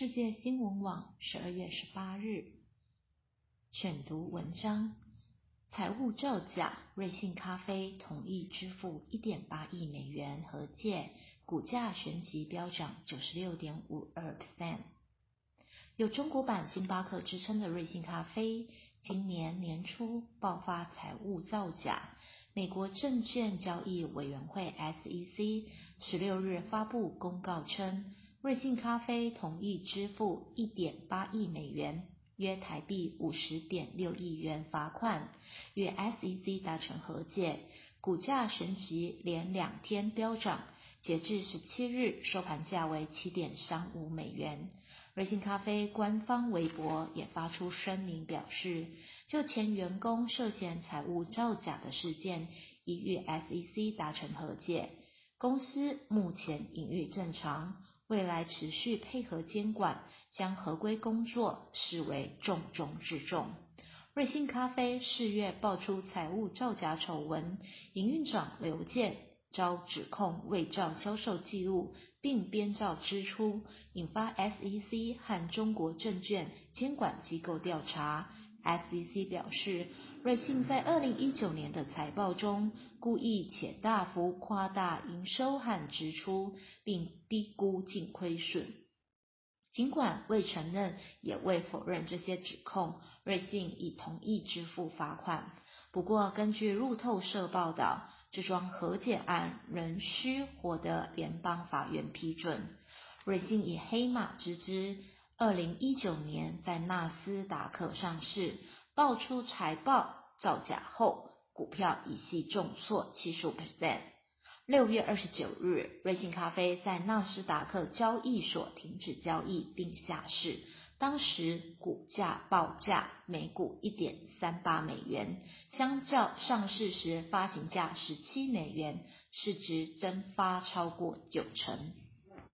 世界新闻网十二月十八日选读文章：财务造假，瑞幸咖啡同意支付一点八亿美元和解，股价旋即飙涨九十六点五二 percent。有中国版星巴克之称的瑞幸咖啡，今年年初爆发财务造假。美国证券交易委员会 SEC 十六日发布公告称，瑞幸咖啡同意支付一点八亿美元（约台币五十点六亿元）罚款，与 SEC 达成和解。股价神奇连两天飙涨，截至十七日收盘价为七点三五美元。瑞幸咖啡官方微博也发出声明表示，就前员工涉嫌财务造假的事件，已与 SEC 达成和解，公司目前营运正常，未来持续配合监管，将合规工作视为重中之重。瑞幸咖啡四月爆出财务造假丑闻，营运长刘健。遭指控伪造销售记录并编造支出，引发 SEC 和中国证券监管机构调查。SEC 表示，瑞幸在二零一九年的财报中故意且大幅夸大营收和支出，并低估净亏损。尽管未承认也未否认这些指控，瑞幸已同意支付罚款。不过，根据路透社报道。这桩和解案仍需获得联邦法院批准。瑞幸以黑马之姿，二零一九年在纳斯达克上市，爆出财报造假后，股票一系重挫七十五 percent。六月二十九日，瑞幸咖啡在纳斯达克交易所停止交易并下市。当时股价报价每股一点三八美元，相较上市时发行价十七美元，市值蒸发超过九成。